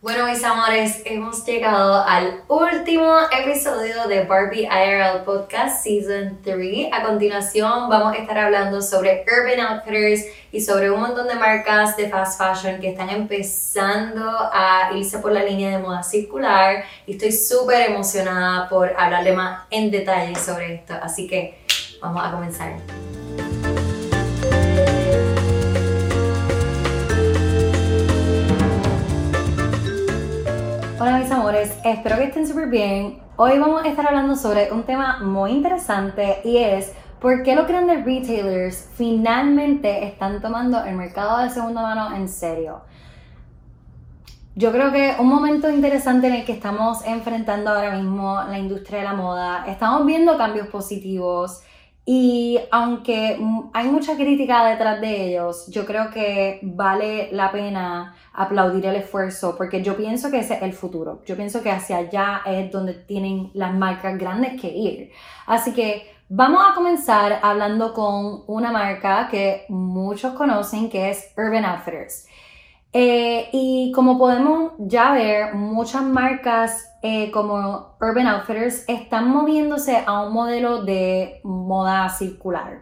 Bueno, mis amores, hemos llegado al último episodio de Barbie IRL Podcast Season 3. A continuación vamos a estar hablando sobre Urban Outfitters y sobre un montón de marcas de fast fashion que están empezando a irse por la línea de moda circular y estoy súper emocionada por hablarle más en detalle sobre esto. Así que vamos a comenzar. Hola mis amores, espero que estén súper bien. Hoy vamos a estar hablando sobre un tema muy interesante y es por qué los grandes retailers finalmente están tomando el mercado de segunda mano en serio. Yo creo que un momento interesante en el que estamos enfrentando ahora mismo la industria de la moda, estamos viendo cambios positivos y aunque hay mucha crítica detrás de ellos, yo creo que vale la pena aplaudir el esfuerzo porque yo pienso que ese es el futuro. Yo pienso que hacia allá es donde tienen las marcas grandes que ir. Así que vamos a comenzar hablando con una marca que muchos conocen que es Urban Outfitters. Eh, y como podemos ya ver, muchas marcas eh, como Urban Outfitters están moviéndose a un modelo de moda circular.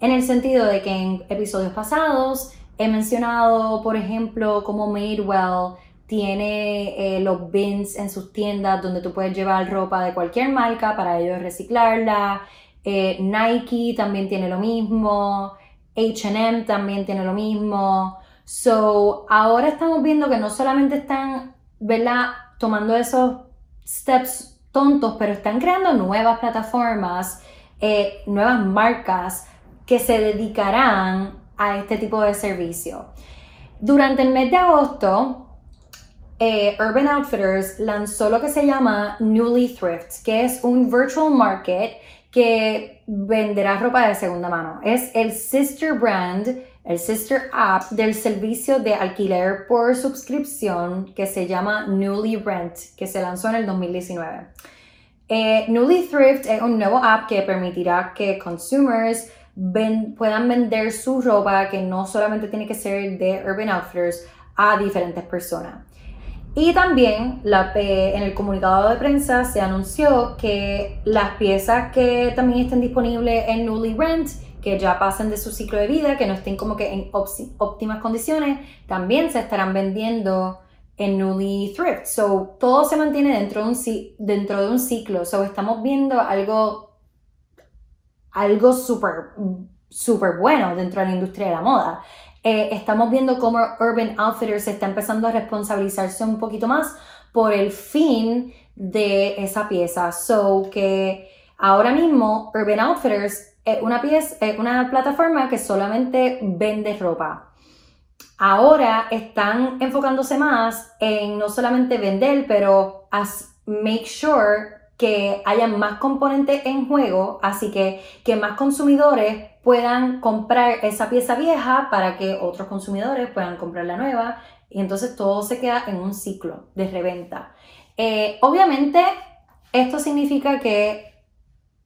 En el sentido de que en episodios pasados he mencionado, por ejemplo, como Madewell tiene eh, los bins en sus tiendas donde tú puedes llevar ropa de cualquier marca para ellos reciclarla. Nike también tiene lo mismo. HM también tiene lo mismo. So, ahora estamos viendo que no solamente están. Tomando esos steps tontos, pero están creando nuevas plataformas, eh, nuevas marcas que se dedicarán a este tipo de servicio. Durante el mes de agosto, eh, Urban Outfitters lanzó lo que se llama Newly Thrift, que es un virtual market que venderá ropa de segunda mano. Es el sister brand el sister app del servicio de alquiler por suscripción que se llama Newly Rent, que se lanzó en el 2019. Eh, Newly Thrift es un nuevo app que permitirá que consumers puedan vender su ropa que no solamente tiene que ser de Urban Outfitters a diferentes personas. Y también la, en el comunicado de prensa se anunció que las piezas que también estén disponibles en Newly Rent que ya pasen de su ciclo de vida, que no estén como que en óptimas condiciones, también se estarán vendiendo en Newly Thrift. So, todo se mantiene dentro de un, dentro de un ciclo. So, estamos viendo algo, algo súper super bueno dentro de la industria de la moda. Eh, estamos viendo cómo Urban Outfitters está empezando a responsabilizarse un poquito más por el fin de esa pieza. So, que ahora mismo Urban Outfitters una, pieza, una plataforma que solamente vende ropa. Ahora están enfocándose más en no solamente vender, pero as make sure que haya más componentes en juego, así que que más consumidores puedan comprar esa pieza vieja para que otros consumidores puedan comprar la nueva y entonces todo se queda en un ciclo de reventa. Eh, obviamente esto significa que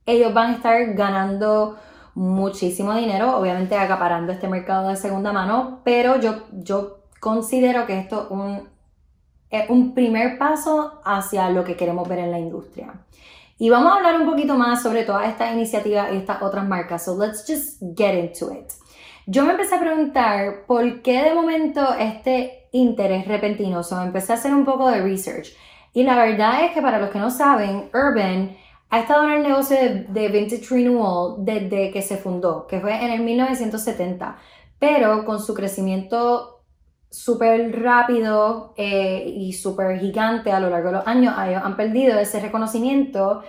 ellos van a estar ganando muchísimo dinero, obviamente acaparando este mercado de segunda mano, pero yo, yo considero que esto es un primer paso hacia lo que queremos ver en la industria. Y vamos a hablar un poquito más sobre todas estas iniciativas y estas otras marcas. So let's just get into it. Yo me empecé a preguntar por qué de momento este interés repentino. So empecé a hacer un poco de research. Y la verdad es que para los que no saben, Urban ha estado en el negocio de, Vintage Renewal desde que se fundó, que fue en el 1970, pero con su crecimiento súper rápido eh, y súper gigante a lo largo de los años, ellos han perdido ese reconocimiento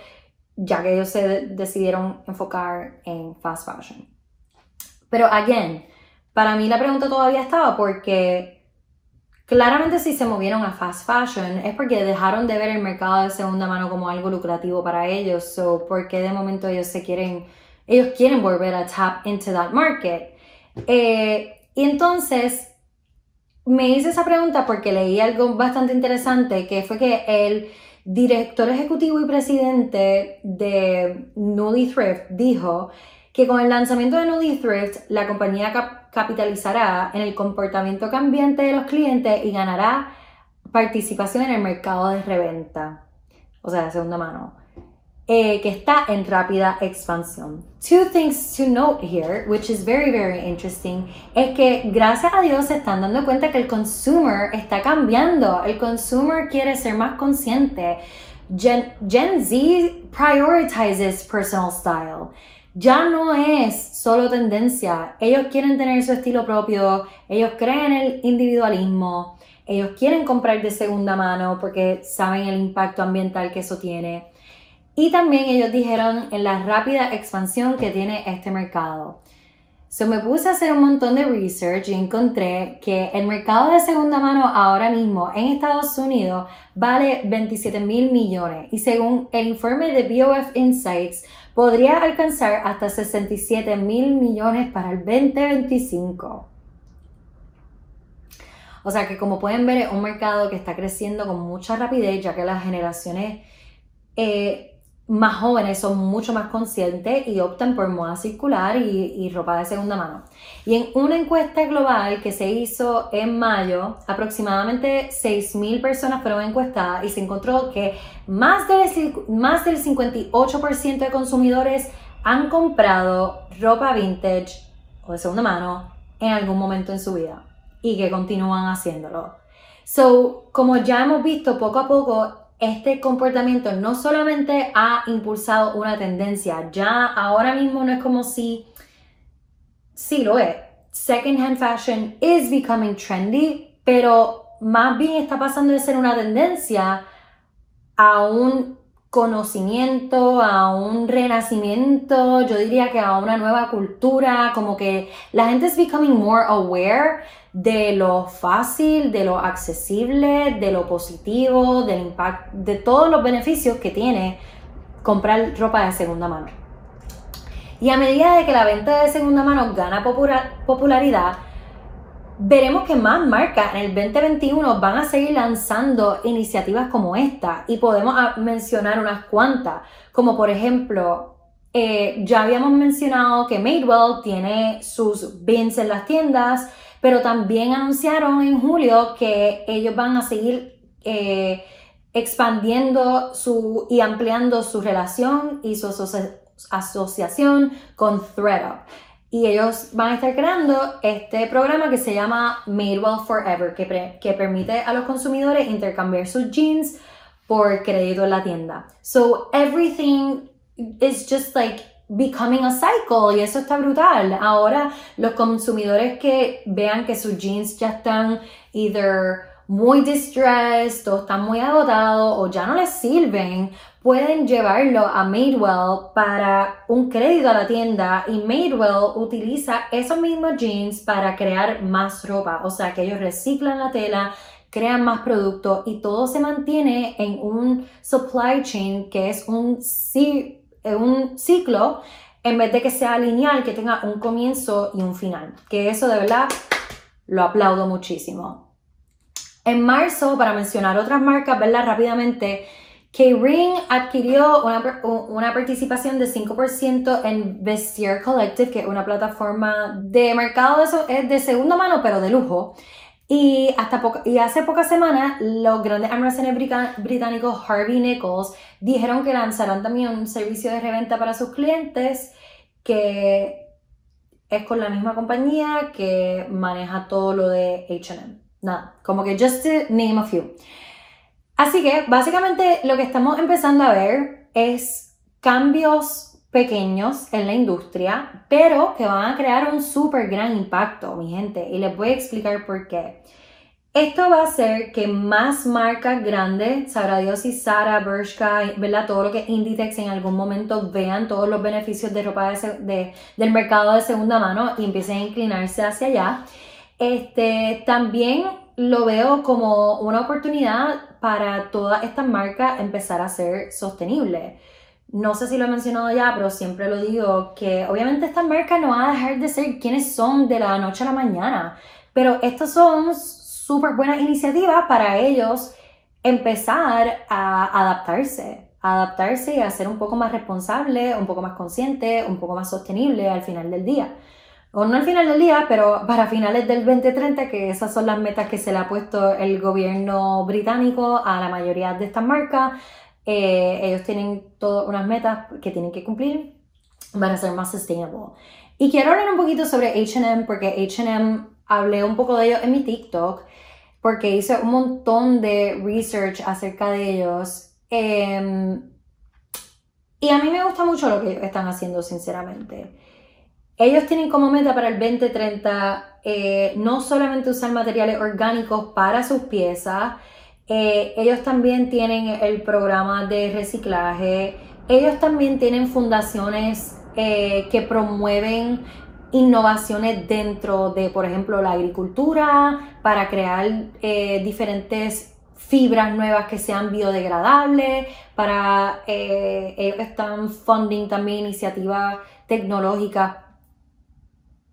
ya que ellos se decidieron enfocar en fast fashion. Pero, again, para mí la pregunta todavía estaba porque Claramente si se movieron a fast fashion es porque dejaron de ver el mercado de segunda mano como algo lucrativo para ellos, o porque de momento ellos se quieren, ellos quieren volver a tap into that market. Eh, y entonces me hice esa pregunta porque leí algo bastante interesante, que fue que el director ejecutivo y presidente de Nudie Thrift dijo que con el lanzamiento de Nudie Thrift, la compañía capitalizará en el comportamiento cambiante de los clientes y ganará participación en el mercado de reventa, o sea, de segunda mano, eh, que está en rápida expansión. Two things to note here, which is very, very interesting, es que gracias a Dios se están dando cuenta que el consumer está cambiando. El consumer quiere ser más consciente. Gen, Gen Z prioritizes personal style. Ya no es solo tendencia. Ellos quieren tener su estilo propio. Ellos creen en el individualismo. Ellos quieren comprar de segunda mano porque saben el impacto ambiental que eso tiene. Y también ellos dijeron en la rápida expansión que tiene este mercado. So me puse a hacer un montón de research y encontré que el mercado de segunda mano ahora mismo en Estados Unidos vale 27 mil millones y según el informe de BOF Insights podría alcanzar hasta 67 mil millones para el 2025. O sea que como pueden ver es un mercado que está creciendo con mucha rapidez ya que las generaciones eh, más jóvenes son mucho más conscientes y optan por moda circular y, ropa de segunda mano. Y en una encuesta global que se hizo en mayo, aproximadamente 6.000 personas fueron encuestadas y se encontró que más del, más del 58% de consumidores han comprado ropa vintage o de segunda mano en algún momento en su vida y que continúan haciéndolo. So, como ya hemos visto poco a poco, este comportamiento no solamente ha impulsado una tendencia, ya ahora mismo no es como si, sí lo es, secondhand fashion is becoming trendy, pero más bien está pasando de ser una tendencia a un conocimiento, a un renacimiento, yo diría que a una nueva cultura, como que la gente es becoming more aware de lo fácil, de lo accesible, de lo positivo, del impacto, de todos los beneficios que tiene comprar ropa de segunda mano. Y a medida de que la venta de segunda mano gana popularidad, veremos que más marcas en el 2021 van a seguir lanzando iniciativas como esta. Y podemos ah, mencionar unas cuantas, como por ejemplo, eh, ya habíamos mencionado que Madewell tiene sus bins en las tiendas, pero también anunciaron en julio que ellos van a seguir eh, expandiendo su, y ampliando su relación y su asociación con ThreadUp y ellos van a estar creando este programa que se llama Madewell Forever, que, que permite a los consumidores intercambiar sus jeans por crédito en la tienda. So everything is just like becoming a cycle y eso está brutal. Ahora los consumidores que vean que sus jeans ya están either muy distressed o están muy agotados o ya no les sirven, pueden llevarlo a Madewell para un crédito a la tienda y Madewell utiliza esos mismos jeans para crear más ropa, o sea que ellos reciclan la tela, crean más productos y todo se mantiene en un supply chain que es un, un ciclo en vez de que sea lineal, que tenga un comienzo y un final, que eso de verdad lo aplaudo muchísimo. En marzo, para mencionar otras marcas, verla rápidamente, K-Ring adquirió una, una, participación de 5% en Vestiaire Collective, que es una plataforma de mercado de, segunda mano, pero de lujo. Y, hasta y hace pocas semanas, los grandes almacenes británicos Harvey Nichols dijeron que lanzarán también un servicio de reventa para sus clientes que es con la misma compañía que maneja todo lo de HM. Nada, como que just to name a few. Así que básicamente lo que estamos empezando a ver es cambios pequeños en la industria, pero que van a crear un súper gran impacto, mi gente, y les voy a explicar por qué. Esto va a hacer que más marcas grandes, sabrá Dios y Sara, Bershka, ¿verdad? todo lo que es Inditex en algún momento vean todos los beneficios de ropa de, del mercado de segunda mano y empiecen a inclinarse hacia allá. Este, también lo veo como una oportunidad para todas estas marcas empezar a ser sostenibles. No sé si lo he mencionado ya, pero siempre lo digo, que obviamente estas marcas no van a dejar de ser quienes son de la noche a la mañana, pero estas son súper buenas iniciativas para ellos empezar a adaptarse, adaptarse y a ser un poco más responsable, un poco más consciente, un poco más sostenible al final del día. O no al final del día, pero para finales del 2030, que esas son las metas que se le ha puesto el gobierno británico a la mayoría de estas marcas. Eh, ellos tienen todas unas metas que tienen que cumplir para ser más sustainable. Y quiero hablar un poquito sobre HM, porque HM hablé un poco de ellos en mi TikTok, porque hice un montón de research acerca de ellos. Em, y a mí me gusta mucho lo que están haciendo, sinceramente. Ellos tienen como meta para el 2030 eh, no solamente usar materiales orgánicos para sus piezas, eh, ellos también tienen el programa de reciclaje, ellos también tienen fundaciones eh, que promueven innovaciones dentro de, por ejemplo, la agricultura, para crear diferentes fibras nuevas que sean biodegradables, para ellos están funding también iniciativas tecnológicas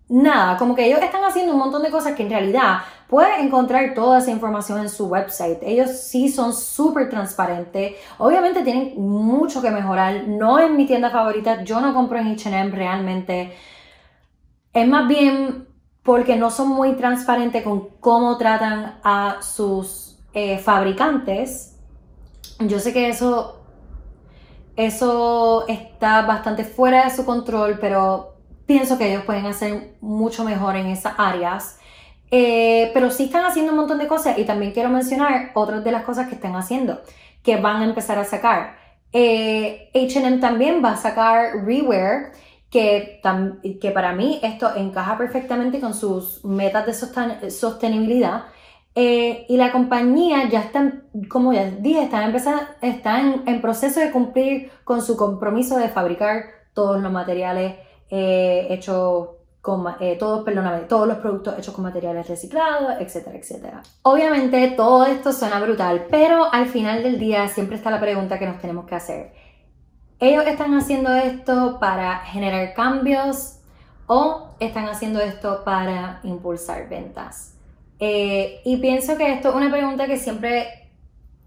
nada, como que ellos están haciendo un montón de cosas que en realidad puedes encontrar toda esa información en su website. Ellos sí son súper transparentes. Obviamente tienen mucho que mejorar. No es mi tienda favorita. Yo no compro en HM realmente. Es más bien porque no son muy transparentes con cómo tratan a sus eh, fabricantes. Yo sé que eso, eso está bastante fuera de su control, pero pienso que ellos pueden hacer mucho mejor en esas áreas. Eh, pero sí están haciendo un montón de cosas y también quiero mencionar otras de las cosas que están haciendo, que van a empezar a sacar. HM también va a sacar Rewear, que, para mí esto encaja perfectamente con sus metas de sostenibilidad. Eh, y la compañía ya está, como ya dije, está, empezando, está en proceso de cumplir con su compromiso de fabricar todos los materiales eh, hecho con, eh, todos los productos hechos con materiales reciclados, etcétera, etcétera. Obviamente todo esto suena brutal, pero al final del día siempre está la pregunta que nos tenemos que hacer. ¿Ellos están haciendo esto para generar cambios o están haciendo esto para impulsar ventas? Eh, y pienso que esto es una pregunta que siempre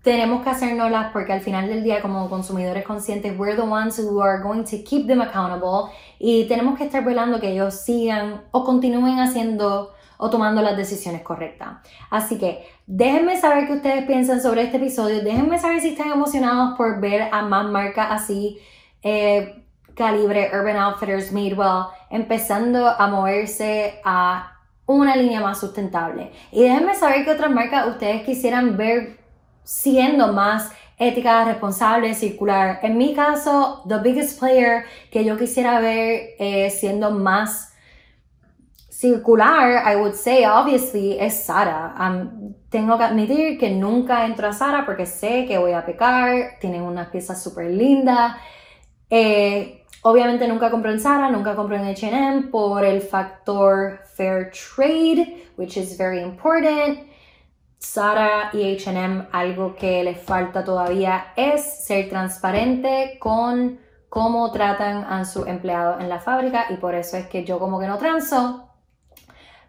tenemos que hacernoslas porque al final del día como consumidores conscientes, we're the ones who are going to keep them accountable y tenemos que estar velando que ellos sigan o continúen haciendo o tomando las decisiones correctas. Así que déjenme saber qué ustedes piensan sobre este episodio, déjenme saber si están emocionados por ver a más marcas así, eh, calibre Urban Outfitters, Madewell, empezando a moverse a una línea más sustentable. Y déjenme saber qué otras marcas ustedes quisieran ver siendo más ética, responsable, circular. En mi caso, the biggest player que yo quisiera ver eh, siendo más circular, I would say, obviously, es Sara. Um, tengo que admitir que nunca entro a Sara porque sé que voy a pecar, tienen unas piezas súper lindas. Eh, obviamente nunca compro en Sara, nunca compro en H&M por el factor fair trade, which is very important. Sara y HM algo que les falta todavía es ser transparente con cómo tratan a sus empleados en la fábrica y por eso es que yo como que no transo.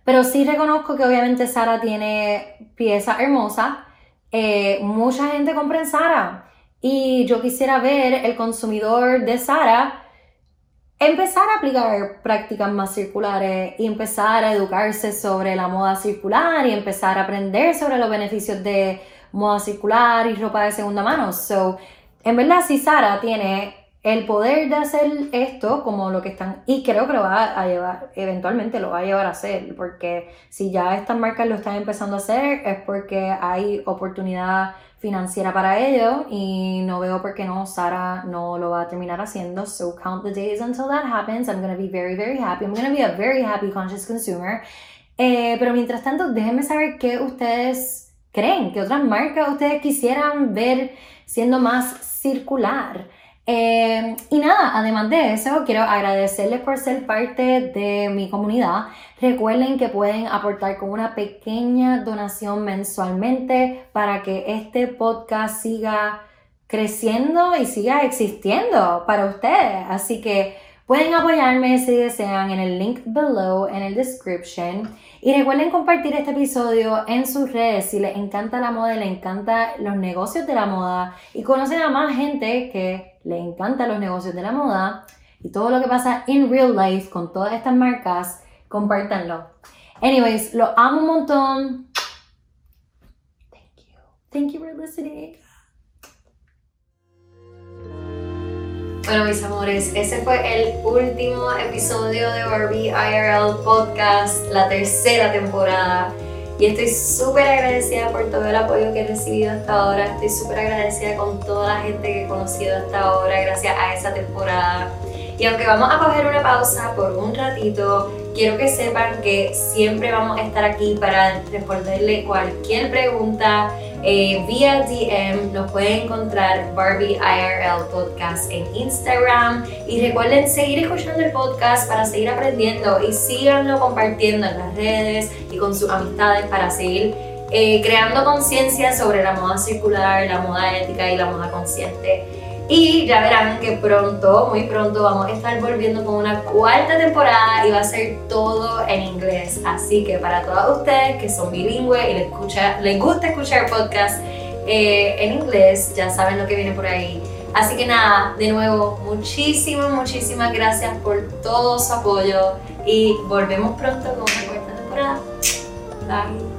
Pero sí reconozco que obviamente Sara tiene piezas hermosas. Eh, mucha gente compra en Sara y yo quisiera ver el consumidor de Sara empezar a aplicar prácticas más circulares y empezar a educarse sobre la moda circular y empezar a aprender sobre los beneficios de moda circular y ropa de segunda mano. So, en verdad, si Sara tiene el poder de hacer esto como lo que están, y creo que lo va a llevar, eventualmente lo va a llevar a hacer, porque si ya estas marcas lo están empezando a hacer es porque hay oportunidad financiera para ello y no veo por qué no Sara no lo va a terminar haciendo. So count the days until that happens. I'm going to be very, very happy. I'm going to be a very happy conscious consumer. Eh, pero mientras tanto, déjenme saber qué ustedes creen, qué otras marcas ustedes quisieran ver siendo más circular. Eh, y nada, además de eso, quiero agradecerles por ser parte de mi comunidad. Recuerden que pueden aportar con una pequeña donación mensualmente para que este podcast siga creciendo y siga existiendo para ustedes. Así que pueden apoyarme si desean en el link below en el description. Y recuerden compartir este episodio en sus redes si les encanta la moda, les encanta los negocios de la moda y conocen a más gente que le encanta los negocios de la moda y todo lo que pasa en real life con todas estas marcas compártanlo. Anyways, lo amo un montón. Thank you. Thank you for listening. Bueno, mis amores, ese fue el último episodio de Barbie IRL Podcast, la tercera temporada. Y estoy súper agradecida por todo el apoyo que he recibido hasta ahora. Estoy súper agradecida con toda la gente que he conocido hasta ahora, gracias a esa temporada. Y aunque vamos a coger una pausa por un ratito, quiero que sepan que siempre vamos a estar aquí para responderle cualquier pregunta eh, vía DM. Nos pueden encontrar Barbie IRL Podcast en Instagram. Y recuerden seguir escuchando el podcast para seguir aprendiendo y síganlo compartiendo en las redes y con sus amistades para seguir eh, creando conciencia sobre la moda circular, la moda ética y la moda consciente. Y ya verán que pronto, muy pronto, vamos a estar volviendo con una cuarta temporada y va a ser todo en inglés. Así que para todos ustedes que son bilingües y les, gusta escuchar podcast eh, en inglés, ya saben lo que viene por ahí. Así que nada, de nuevo, muchísimas, muchísimas gracias por todo su apoyo y volvemos pronto con una cuarta temporada. Bye.